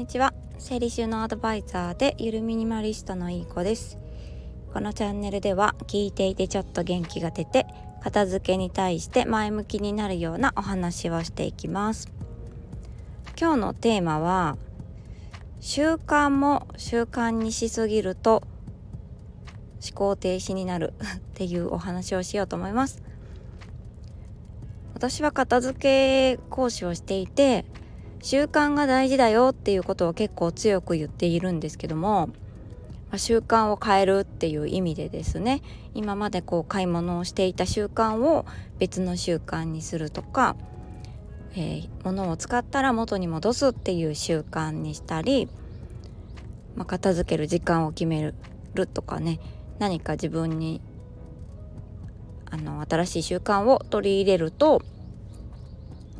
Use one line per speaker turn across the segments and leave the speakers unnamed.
にちは。整理収納アドバイザーでゆるミニマリストのいい子です。このチャンネルでは聞いていてちょっと元気が出て片付けに対して前向きになるようなお話をしていきます。今日のテーマは習慣も習慣にしすぎると思考停止になる っていうお話をしようと思います。私は片付け講師をしていて習慣が大事だよっていうことを結構強く言っているんですけども、まあ、習慣を変えるっていう意味でですね今までこう買い物をしていた習慣を別の習慣にするとか、えー、物を使ったら元に戻すっていう習慣にしたり、まあ、片付ける時間を決めるとかね何か自分にあの新しい習慣を取り入れると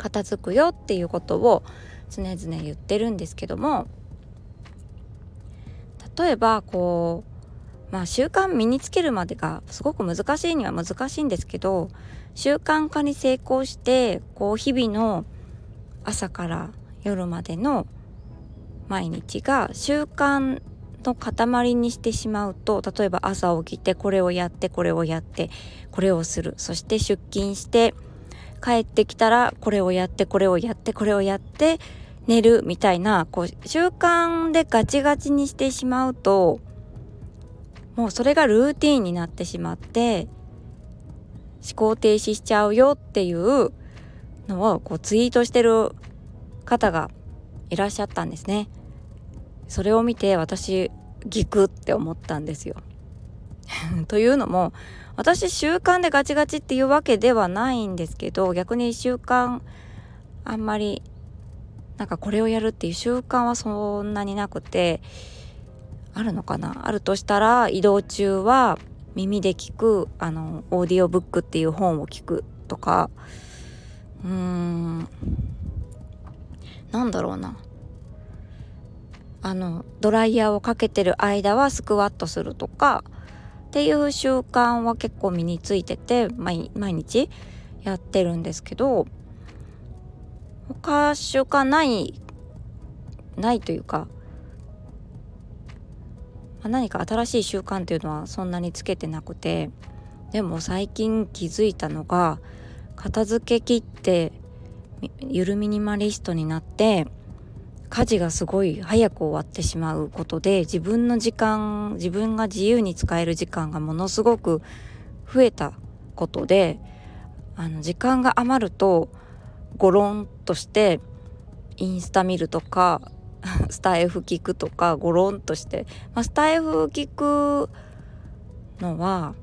片付くよっていうことを常々言ってるんですけども例えばこうまあ習慣身につけるまでがすごく難しいには難しいんですけど習慣化に成功してこう日々の朝から夜までの毎日が習慣の塊にしてしまうと例えば朝起きてこれをやってこれをやってこれをする。そして出勤して帰ってきたらこれをやってこれをやってこれをやって寝るみたいなこう習慣でガチガチにしてしまうともうそれがルーティンになってしまって思考停止しちゃうよっていうのをこうツイートしてる方がいらっしゃったんですね。それを見て私ギクって思ったんですよ。というのも私習慣でガチガチっていうわけではないんですけど逆に習慣あんまりなんかこれをやるっていう習慣はそんなになくてあるのかな？あるとしたら移動中は耳で聞くあのオーディオブックっていう本を聞くとかうーんなんだろうな。あのドライヤーをかけてる間はスクワットするとかっていう習慣は結構身についてて毎日やってるんですけど他習慣ないないというか、まあ、何か新しい習慣っていうのはそんなにつけてなくてでも最近気づいたのが片付け切ってゆるミニマリストになって家事がすごい早く終わってしまうことで自分の時間自分が自由に使える時間がものすごく増えたことであの時間が余るとゴロンとしてインスタ見るとか スタイフ聞くとかゴロンとして、まあ、スタイフ聞くのは、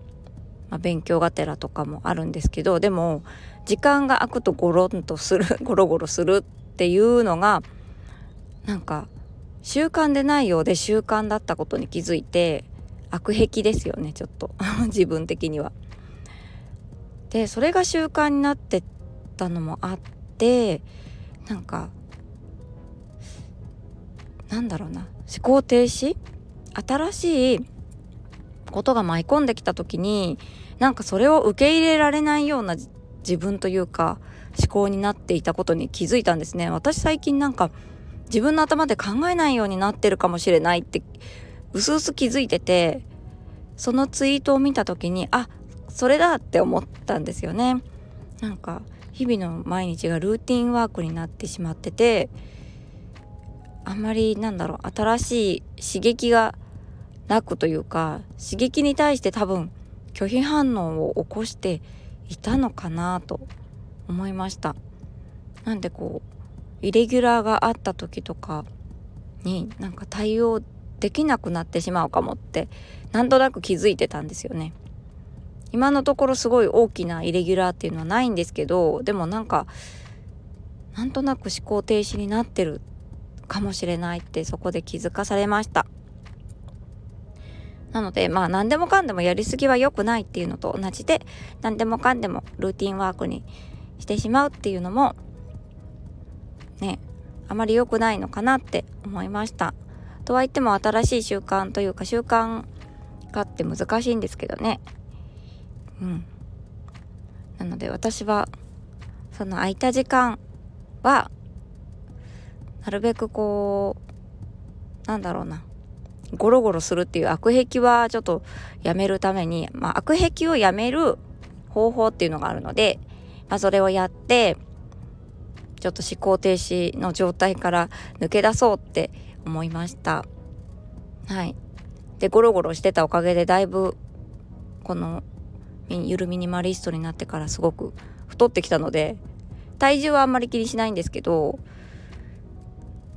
まあ、勉強がてらとかもあるんですけどでも時間が空くとゴロンとする ゴロゴロするっていうのがなんか習慣でないようで習慣だったことに気づいて悪癖ですよねちょっと。自分的には。でそれが習慣になってったのもあってなんかなんだろうな。思考停止？新しいことが舞い込んできた時になんかそれを受け入れられないような自分というか思考になっていたことに気づいたんですね。私最近なんか自分の頭で考えないようになってるかもしれないってうすうす気づいててそのツイートを見た時にあそれだって思ったんですよね。なんか日々の毎日がルーティンワークになってしまっててあんまりなんだろう新しい刺激がなくというか刺激に対して多分拒否反応を起こしていたのかなと思いました。なんでこうイレギュラーがあった時とかになんか対応できなくなってしまうかもってなんとなく気づいてたんですよね。今のところすごい大きなイレギュラーっていうのはないんですけどでもなんかなんとなく思考停止になってるかもしれないってそこで気づかされました。なのでまあ何でもかんでもやりすぎは良くないっていうのと同じで何でもかんでもルーティンワークにしてしまうっていうのもねあまり良くないのかなって思いました。とは言っても新しい習慣というか習慣化って難しいんですけどね。うん。なので私はその空いた時間はなるべくこうなんだろうな。ゴロゴロするっていう悪癖はちょっとやめるために、まあ、悪癖をやめる方法っていうのがあるので、まあ、それをやってちょっと思考停止の状態から抜け出そうって思いました。はい。でゴロゴロしてたおかげでだいぶこのゆるミニマリストになってからすごく太ってきたので体重はあんまり気にしないんですけど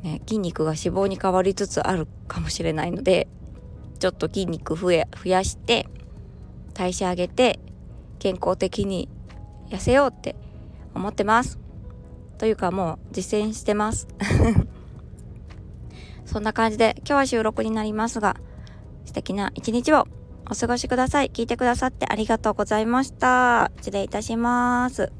ね、筋肉が脂肪に変わりつつあるかもしれないのでちょっと筋肉増え増やして代謝上げて健康的に痩せようって思ってます。というかもう実践してます。そんな感じで今日は収録になりますが素敵な一日をお過ごしください。聞いてくださってありがとうございました。失礼いたします。